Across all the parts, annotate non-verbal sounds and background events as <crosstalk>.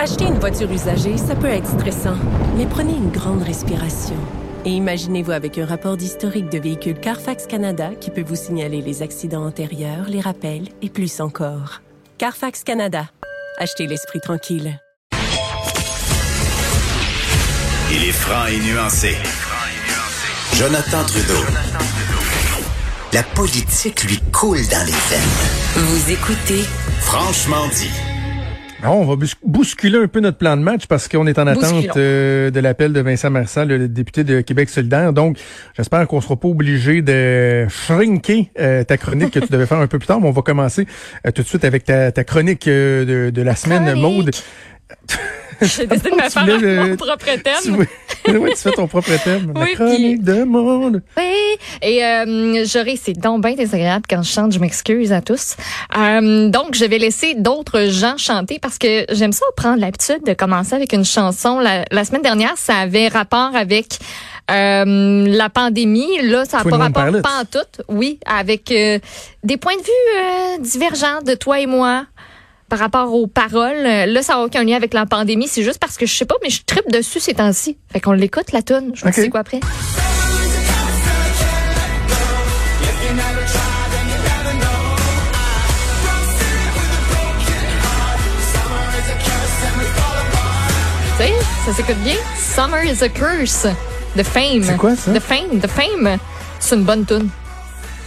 Acheter une voiture usagée, ça peut être stressant, mais prenez une grande respiration. Et imaginez-vous avec un rapport d'historique de véhicule Carfax Canada qui peut vous signaler les accidents antérieurs, les rappels et plus encore. Carfax Canada. Achetez l'esprit tranquille. Il est franc et nuancé. Jonathan Trudeau. La politique lui coule dans les veines. Vous écoutez Franchement dit. On va bousculer un peu notre plan de match parce qu'on est en attente euh, de l'appel de Vincent Marsan, le député de Québec solidaire. Donc, j'espère qu'on sera pas obligé de shrinker euh, ta chronique que tu devais faire un peu plus tard. Mais on va commencer euh, tout de suite avec ta, chronique de, de, la semaine, Maude. <laughs> J'ai décidé de me faire mon propre thème. <laughs> oui, tu fais ton propre thème. Oui, chronique de monde. Oui, et euh, j'aurais, c'est donc bien désagréable quand je chante, je m'excuse à tous. Euh, donc, je vais laisser d'autres gens chanter parce que j'aime ça prendre l'habitude de commencer avec une chanson. La, la semaine dernière, ça avait rapport avec euh, la pandémie, là, ça n'a pas rapport pas en tout, oui, avec euh, des points de vue euh, divergents de toi et moi par rapport aux paroles. Là, ça n'a aucun lien avec la pandémie. C'est juste parce que je sais pas, mais je tripe dessus ces temps-ci. Fait qu'on l'écoute, la tune. Je sais quoi après. Tu sais, ça s'écoute bien. Summer is a curse. The Fame. C'est quoi ça? The Fame. The Fame. C'est une bonne tune.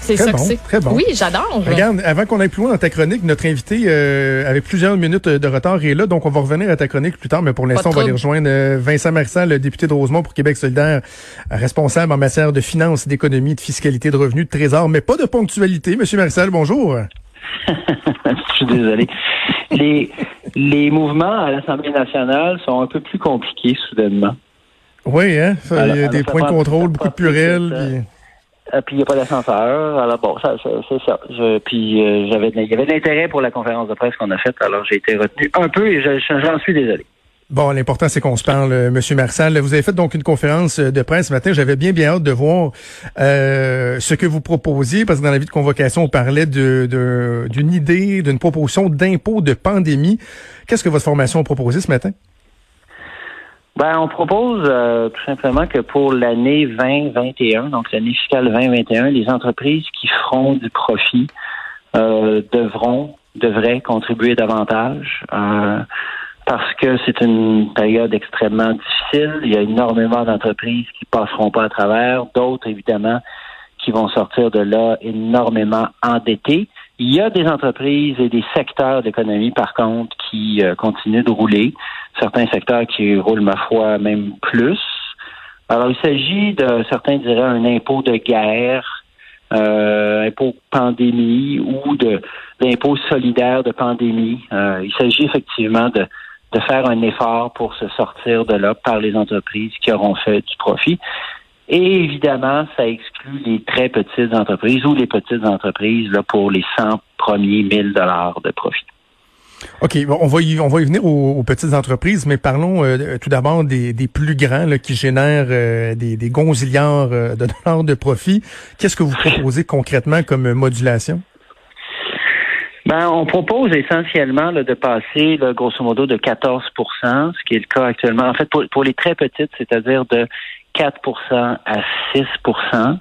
C'est ça bon, que c'est. Très bon. Oui, j'adore. Regarde, avant qu'on aille plus loin dans ta chronique, notre invité, euh, avec plusieurs minutes de retard, est là. Donc, on va revenir à ta chronique plus tard. Mais pour l'instant, on va aller rejoindre euh, Vincent Marsan, le député de Rosemont pour Québec solidaire, responsable en matière de finances, d'économie, de fiscalité, de revenus, de trésor, mais pas de ponctualité. Monsieur Marcel, bonjour. <laughs> <laughs> Je suis désolé. Les, les mouvements à l'Assemblée nationale sont un peu plus compliqués soudainement. Oui, hein? Il y a des points de contrôle, beaucoup de pluriels. Euh, puis il n'y a pas d'ascenseur. Alors bon, ça, c'est ça. puis euh, j'avais, il y avait de l'intérêt pour la conférence de presse qu'on a faite. Alors j'ai été retenu un peu et j'en suis désolé. Bon, l'important, c'est qu'on se parle, euh, Monsieur Marcel. Vous avez fait donc une conférence de presse ce matin. J'avais bien, bien hâte de voir ce que vous proposiez, parce que dans la vie de convocation, on parlait d'une idée, d'une proposition d'impôt de pandémie. Qu'est-ce que votre formation a proposé ce matin? Ben, on propose euh, tout simplement que pour l'année 2021, donc l'année fiscale 2021, les entreprises qui feront du profit euh, devront, devraient contribuer davantage euh, parce que c'est une période extrêmement difficile. Il y a énormément d'entreprises qui passeront pas à travers, d'autres évidemment qui vont sortir de là énormément endettées. Il y a des entreprises et des secteurs d'économie, par contre, qui continuent de rouler certains secteurs qui roulent, ma foi, même plus. Alors, il s'agit de, certains diraient, un impôt de guerre, euh, impôt pandémie ou de d'impôt solidaire de pandémie. Euh, il s'agit effectivement de, de faire un effort pour se sortir de là par les entreprises qui auront fait du profit. Et évidemment, ça exclut les très petites entreprises ou les petites entreprises là, pour les 100 premiers 1000 dollars de profit. OK, on va y, on va y venir aux, petites entreprises, mais parlons euh, tout d'abord des, plus grands qui génèrent euh, des, des gonzillards euh, de <laughs> dollars de profit. Qu'est-ce que vous proposez concrètement comme modulation? Ben, on propose essentiellement de passer, grosso modo, de 14% ce qui est le cas actuellement. En fait, pour, pour les très petites, c'est-à-dire de 4% à 6%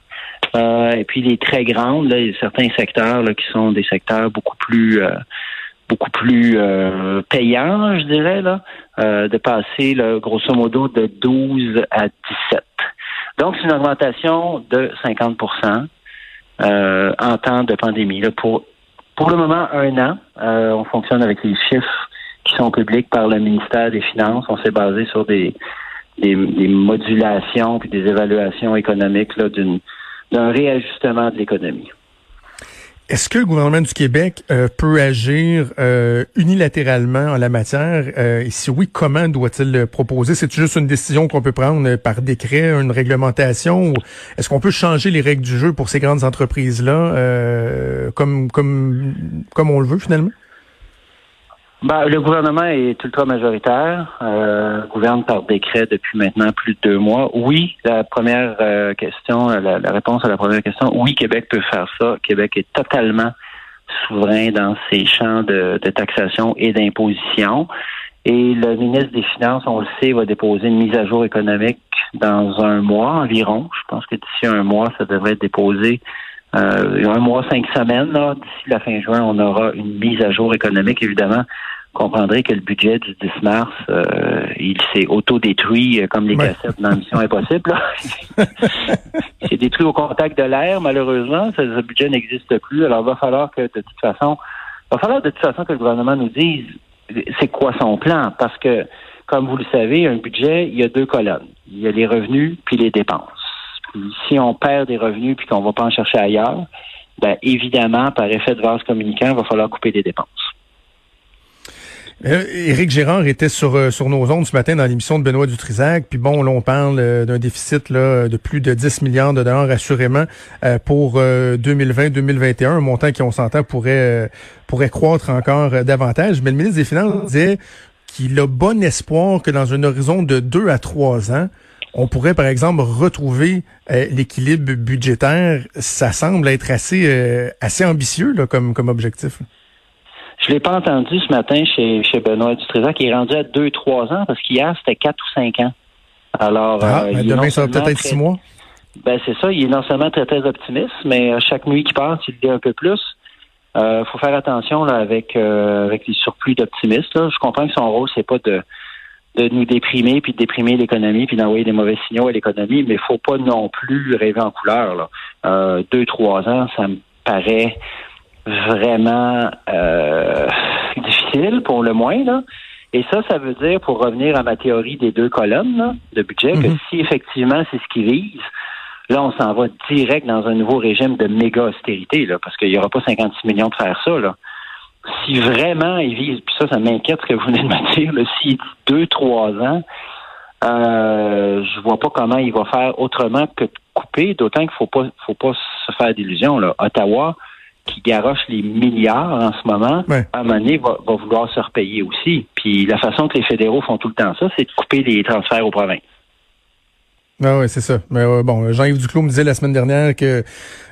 et puis les très grandes, là, il y a certains secteurs là, qui sont des secteurs beaucoup plus beaucoup plus euh, payant, je dirais, là, euh, de passer grosso modo de 12 à 17. Donc, c'est une augmentation de 50% euh, en temps de pandémie. Là, pour, pour le moment, un an, euh, on fonctionne avec les chiffres qui sont publics par le ministère des Finances. On s'est basé sur des, des, des modulations puis des évaluations économiques là, d'un réajustement de l'économie. Est-ce que le gouvernement du Québec euh, peut agir euh, unilatéralement en la matière? Euh, et si oui, comment doit-il le proposer? C'est juste une décision qu'on peut prendre par décret, une réglementation? Est-ce qu'on peut changer les règles du jeu pour ces grandes entreprises-là comme, comme, comme on le veut finalement? Ben, le gouvernement est ultra majoritaire, euh, gouverne par décret depuis maintenant plus de deux mois. Oui, la première euh, question, la, réponse à la première question, oui, Québec peut faire ça. Québec est totalement souverain dans ses champs de, taxation et d'imposition. Et le ministre des Finances, on le sait, va déposer une mise à jour économique dans un mois environ. Je pense que d'ici un mois, ça devrait être déposé. Euh, un mois, cinq semaines. D'ici la fin juin, on aura une mise à jour économique, évidemment comprendrez que le budget du 10 mars, euh, il s'est auto-détruit euh, comme les cassettes dans Mission Impossible. <laughs> il s'est détruit au contact de l'air, malheureusement. Ce, budget n'existe plus. Alors, il va falloir que, de toute façon, il va falloir de toute façon que le gouvernement nous dise c'est quoi son plan? Parce que, comme vous le savez, un budget, il y a deux colonnes. Il y a les revenus puis les dépenses. si on perd des revenus puis qu'on va pas en chercher ailleurs, ben, évidemment, par effet de vase communicant, il va falloir couper des dépenses. Euh, Éric Gérard était sur euh, sur nos ondes ce matin dans l'émission de Benoît Dutrisac. Puis bon, là, on parle euh, d'un déficit là, de plus de 10 milliards de dollars assurément pour 2020-2021, un montant qui, on s'entend, pourrait pourrait croître encore davantage. Mais le ministre des Finances disait qu'il a bon espoir que dans un horizon de deux à trois ans, on pourrait, par exemple, retrouver l'équilibre budgétaire. Ça semble être assez assez ambitieux là, comme comme objectif. Je l'ai pas entendu ce matin chez, chez Benoît Dutrésor qui est rendu à 2-3 ans parce qu'hier, c'était 4 ou 5 ans. Alors, ah, euh, ben demain, ça va peut-être être 6 mois. Ben, c'est ça. Il est non seulement très, très optimiste, mais euh, chaque nuit qui passe, il dit un peu plus. Il euh, faut faire attention là, avec, avec les surplus d'optimistes. Je comprends que son rôle, c'est pas de, de nous déprimer, puis de déprimer l'économie, puis d'envoyer des mauvais signaux à l'économie, mais il faut pas non plus rêver en couleur. Là. deux, trois ans, ça me paraît vraiment euh, difficile pour le moins. Là. Et ça, ça veut dire, pour revenir à ma théorie des deux colonnes de budget, que mhm. si effectivement c'est ce qui vise, là, on s'en va direct dans un nouveau régime de méga austérité, là, parce qu'il n'y aura pas 56 millions de faire ça. Là. Si vraiment il vise, puis ça, ça m'inquiète ce que vous venez de me dire, s'il dit deux, trois ans, euh, je vois pas comment il va faire autrement que de couper, d'autant qu'il faut pas faut pas se faire d'illusions. Ottawa, qui garoche les milliards en ce moment, à un moment donné, va, vouloir se repayer aussi. Puis la façon que les fédéraux font tout le temps ça, c'est de couper les transferts aux provinces. Ah oui, c'est ça. Mais bon, Jean-Yves Duclos me disait la semaine dernière que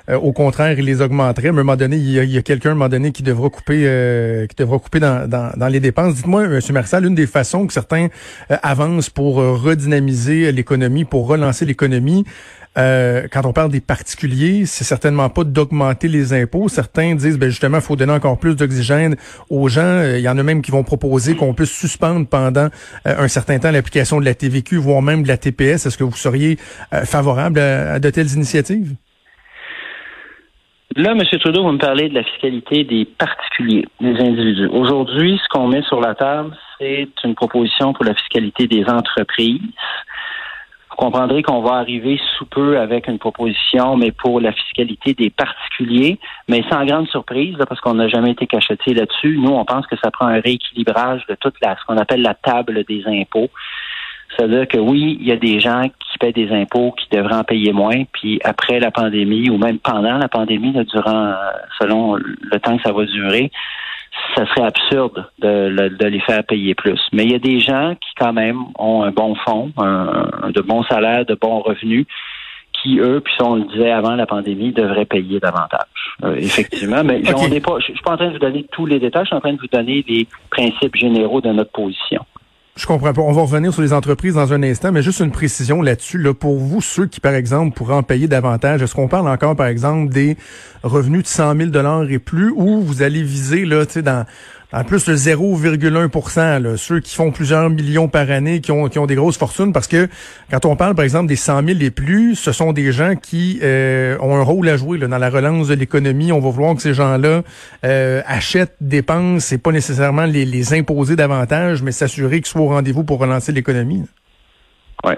euh, au contraire, il les augmenterait. Mais à un moment donné, il y a, quelqu'un à un moment donné qui devra couper euh, qui devra couper dans, dans, les dépenses. Dites-moi, M. Marcel, une des façons que certains euh, avancent pour redynamiser l'économie, pour relancer l'économie, euh, quand on parle des particuliers, c'est certainement pas d'augmenter les impôts. Certains disent, ben justement, faut donner encore plus d'oxygène aux gens. Euh, il y en a même qui vont proposer qu'on puisse suspendre pendant euh, un certain temps l'application de la TVQ, voire même de la TPS. Est-ce que vous seriez favorable à, de telles initiatives? Là, M. Trudeau, vous me parlez de la fiscalité des particuliers, des individus. Aujourd'hui, ce qu'on met sur la table, c'est une proposition pour la fiscalité des entreprises comprendrez qu'on va arriver sous peu avec une proposition, mais pour la fiscalité des particuliers, mais sans grande surprise, parce qu'on n'a jamais été cacheté là-dessus. Nous, on pense que ça prend un rééquilibrage de toute la, ce qu'on appelle la table des impôts. C'est-à-dire que oui, il y a des gens qui paient des impôts qui devraient en payer moins, puis après la pandémie ou même pendant la pandémie, durant selon le temps que ça va durer, ça serait absurde de, les faire payer plus. Mais il y a des gens qui, quand même, ont un bon fonds, un, de bons salaires, de bons revenus, qui, eux, puis on le disait avant la pandémie, devraient payer davantage. Euh, effectivement. Mais on n'est pas, je suis pas en train de vous donner tous les détails, je suis en train de vous donner les principes généraux de notre position. Je comprends pas. On va revenir sur les entreprises dans un instant, mais juste une précision là-dessus. Là, pour vous, ceux qui, par exemple, pourraient en payer davantage, est-ce qu'on parle encore, par exemple, des revenus de 100 000 et plus, ou vous allez viser, là, tu sais, dans en plus le 0,1% ceux qui font plusieurs millions par année, qui ont, qui ont des grosses fortunes, parce que quand on parle, par exemple, des 100 000 et plus, ce sont des gens qui euh, ont un rôle à jouer là, dans la relance de l'économie. On va vouloir que ces gens-là euh, achètent, dépensent, c'est pas nécessairement les, les imposer davantage, mais s'assurer qu'ils soient au rendez-vous pour relancer l'économie. Oui.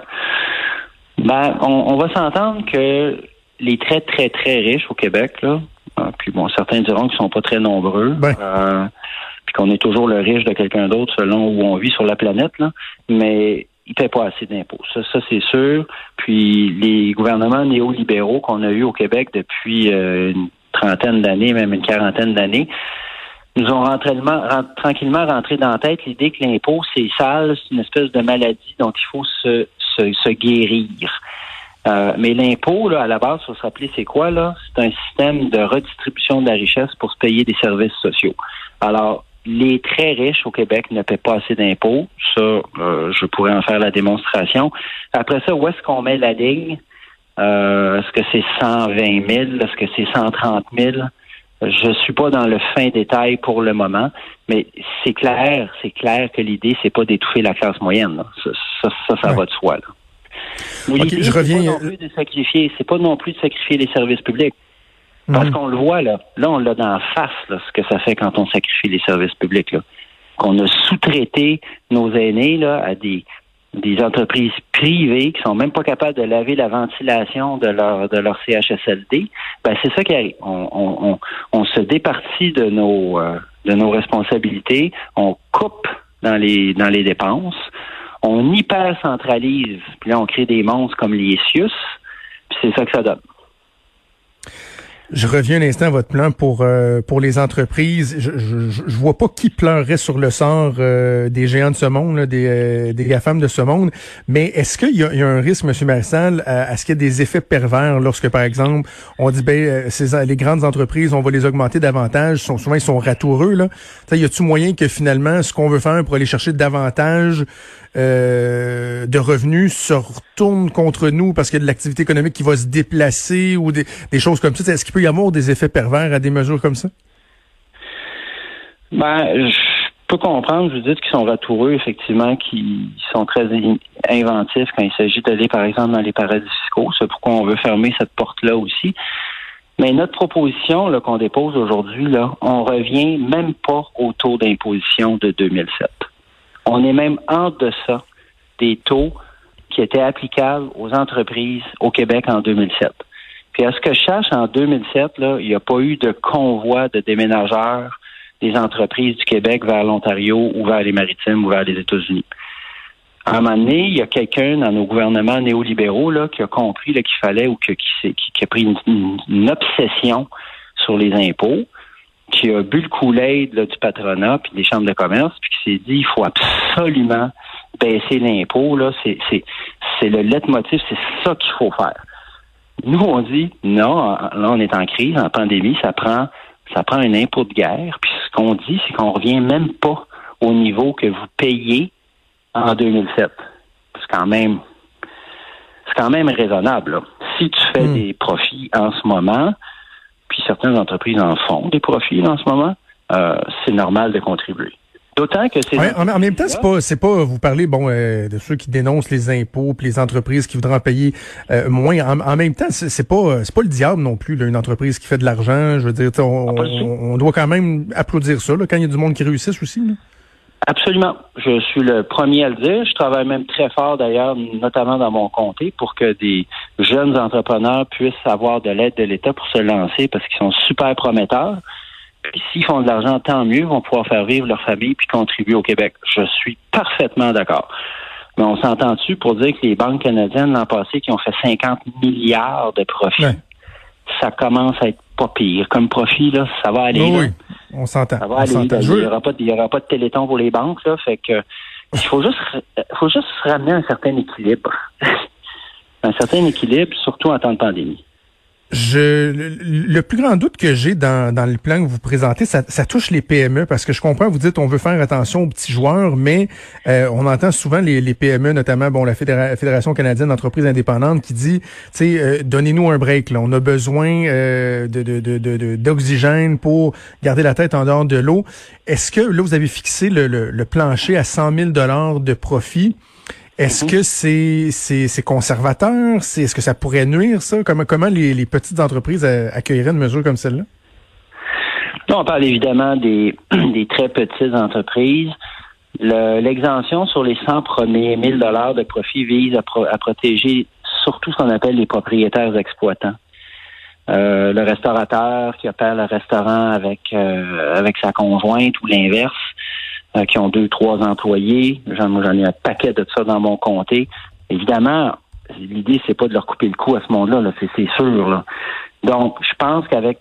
Ben, on, va s'entendre que les très, très, très riches au Québec, là, euh, puis bon, certains diront qu'ils sont pas très nombreux. Ben qu'on est toujours le riche de quelqu'un d'autre selon où on vit sur la planète, là, mais il ne paie pas assez d'impôts. Ça, ça c'est sûr. Puis les gouvernements néolibéraux qu'on a eus au Québec depuis euh, une trentaine d'années, même une quarantaine d'années, nous ont tranquillement rentré dans la tête l'idée que l'impôt, c'est sale, c'est une espèce de maladie dont il faut se, se, guérir. Euh, mais l'impôt, là, à la base, faut se rappeler, c'est quoi, là? C'est un système de redistribution de la richesse pour se payer des services sociaux. Alors, les très riches au Québec ne paient pas assez d'impôts. Ça, euh, je pourrais en faire la démonstration. Après ça, où est-ce qu'on met la ligne? Euh, est-ce que c'est 120 000? Est-ce que c'est 130 000? Je suis pas dans le fin détail pour le moment, mais c'est clair, c'est clair que l'idée, c'est pas d'étouffer la classe moyenne. Ça, ça, ça, va de soi. Là. je reviens. Pas non plus de sacrifier, c'est pas non plus de sacrifier les services publics. Parce mhm. qu'on le voit là, là on l'a dans la face là, ce que ça fait quand on sacrifie les services publics là. Qu'on a sous-traité nos aînés là à des des entreprises privées qui sont même pas capables de laver la ventilation de leur de leur CHSLD, ben c'est ça qui arrive. On, on, on, se départit de nos euh, de nos responsabilités, on coupe dans les dans les dépenses, on hyper centralise, puis là on crée des monstres comme les CIUS, puis c'est ça que ça donne. Je reviens un instant à votre plan pour euh, pour les entreprises. Je, je, je, vois pas qui pleurerait sur le sort euh, des géants de ce monde, des, euh, des GAFAM de ce monde, mais est-ce qu'il y, y, a un risque, M. Marissal, à, ce qu'il y ait des effets pervers lorsque, par exemple, on dit ben ces, les grandes entreprises, on va les augmenter davantage, sont, souvent ils sont ratoureux. Là. y a-t-il moyen que finalement, ce qu'on veut faire pour aller chercher davantage euh, de revenus se retourne contre nous parce qu'il y a de l'activité économique qui va se déplacer ou des, choses comme ça. Est-ce qu'il peut y avoir des effets pervers à des mesures comme ça? Ben, je peux comprendre, vous dites qu'ils sont ratoureux, effectivement, qu'ils sont très inventifs quand il s'agit d'aller, par exemple, dans les paradis fiscaux. C'est pourquoi on veut fermer cette porte-là aussi. Mais notre proposition qu'on dépose aujourd'hui, là, on revient même pas au taux d'imposition de 2007. On est même en deçà des taux qui étaient applicables aux entreprises au Québec en 2007. Puis à ce que je cherche, en 2007, là, il n'y a pas eu de convoi de déménageurs des entreprises du Québec vers l'Ontario ou vers les Maritimes ou vers les États-Unis. À un moment donné, il y a quelqu'un dans nos gouvernements néolibéraux là, qui a compris qu'il fallait ou qui, a pris une, obsession sur les impôts qui a bu le Kool-Aid du patronat puis des chambres de commerce, puis qui s'est dit il faut absolument baisser l'impôt. Là, c'est, c'est, c'est le leitmotiv, c'est ça qu'il faut faire. Nous, on dit non, là, on est en crise, en pandémie, ça prend ça prend un impôt de guerre. Puis ce qu'on dit, c'est qu'on revient même pas au niveau que vous payez en 2007. C'est quand même c'est quand même raisonnable. Si tu fais hmm. des profits en ce moment, puis certaines entreprises en font des profits en ce moment, euh, c'est normal de contribuer. D'autant que c'est. en, même temps, c'est pas, c'est pas. Vous parlez bon euh, de ceux qui dénoncent les impôts, puis les entreprises qui voudraient en payer euh, moins. En, même temps, c'est, pas, c'est pas le diable non plus. Là, une entreprise qui fait de l'argent, je veux dire, on, on, doit quand même applaudir ça là, quand il y a du monde qui réussit aussi. Là. Absolument. Je suis le premier à le dire. Je travaille même très fort d'ailleurs, notamment dans mon comté, pour que des jeunes entrepreneurs puissent avoir de l'aide de l'État pour se lancer parce qu'ils sont super prometteurs. Puis s'ils font de l'argent, tant mieux, ils vont pouvoir faire vivre leur famille puis contribuer au Québec. Je suis parfaitement d'accord. Mais on s'entend-tu pour dire que les banques canadiennes l'an passé qui ont fait 50 milliards de profits, ça commence à être pas pire. Comme profit, là, ça va aller. Oui, on s'entend. Ça va aller. Il n'y aura, pas de téléthon pour les banques, là. Fait que il faut juste faut juste ramener un certain équilibre. <laughs> un certain équilibre, surtout en temps de pandémie. Je, le, plus grand doute que j'ai dans, dans le plan que vous présentez, ça, ça, touche les PME parce que je comprends, vous dites on veut faire attention aux petits joueurs, mais euh, on entend souvent les, les, PME, notamment bon la Fédération canadienne d'entreprises indépendantes, qui dit, tu sais, euh, donnez-nous un break, là, on a besoin euh, de, de, d'oxygène pour garder la tête en dehors de l'eau. Est-ce que là vous avez fixé le, le, le plancher à 100 000 dollars de profit? Est-ce mhm. que c'est c'est conservateur? C'est est-ce que ça pourrait nuire ça? Comment comment les, petites entreprises accueilleraient une mesure comme celle-là? on parle évidemment des, <clears throat> des très petites entreprises. L'exemption sur les 100 premiers 1000 dollars de profit vise à, protéger surtout ce qu'on appelle les propriétaires exploitants. Euh, le restaurateur qui opère le restaurant avec euh, avec sa conjointe ou l'inverse. Euh, qui ont deux, trois employés. J'en, j'en ai un paquet de ça dans mon comté. Évidemment, l'idée, c'est pas de leur couper le cou à ce monde-là, là, c'est, c'est sûr. Là. Donc, je pense qu'avec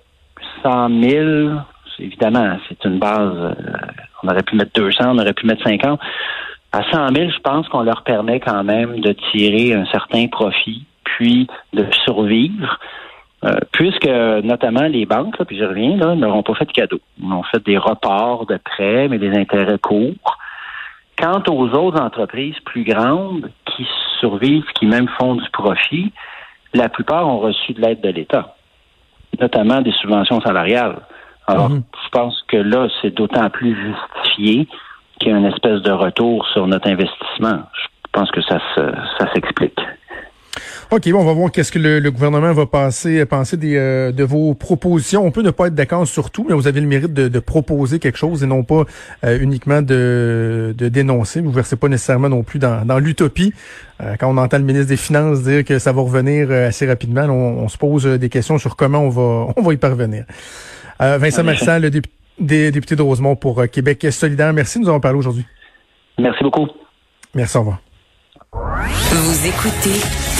100 000, évidemment, c'est une base. Euh, on aurait pu mettre 200, on aurait pu mettre 50. À 100 000, je pense qu'on leur permet quand même de tirer un certain profit, puis de survivre. Euh, puisque notamment les banques, puis je reviens, là, n'auront pas fait de cadeaux. Ils ont fait des reports de prêts, mais des intérêts courts. Quant aux autres entreprises plus grandes qui survivent, qui même font du profit, la plupart ont reçu de l'aide de l'État, notamment des subventions salariales. Alors, mhm. je pense que là, c'est d'autant plus justifié qu'il y a une espèce de retour sur notre investissement. Je pense que ça, ça s'explique. OK, bon, on va voir qu'est-ce que le, gouvernement va passer, penser des, euh, de vos propositions. On peut ne pas être d'accord sur tout, mais vous avez le mérite de, proposer quelque chose et non pas euh, uniquement de, de dénoncer. Vous ne versez pas nécessairement non plus dans, dans l'utopie. Euh, quand on entend le ministre des Finances dire que ça va revenir assez rapidement, on, se pose des questions sur comment on va, <laughs> on va y parvenir. Vincent Marissal, le député de Rosemont pour Québec solidaire. Merci de nous avoir parlé aujourd'hui. Merci beaucoup. Merci, au revoir. Vous écoutez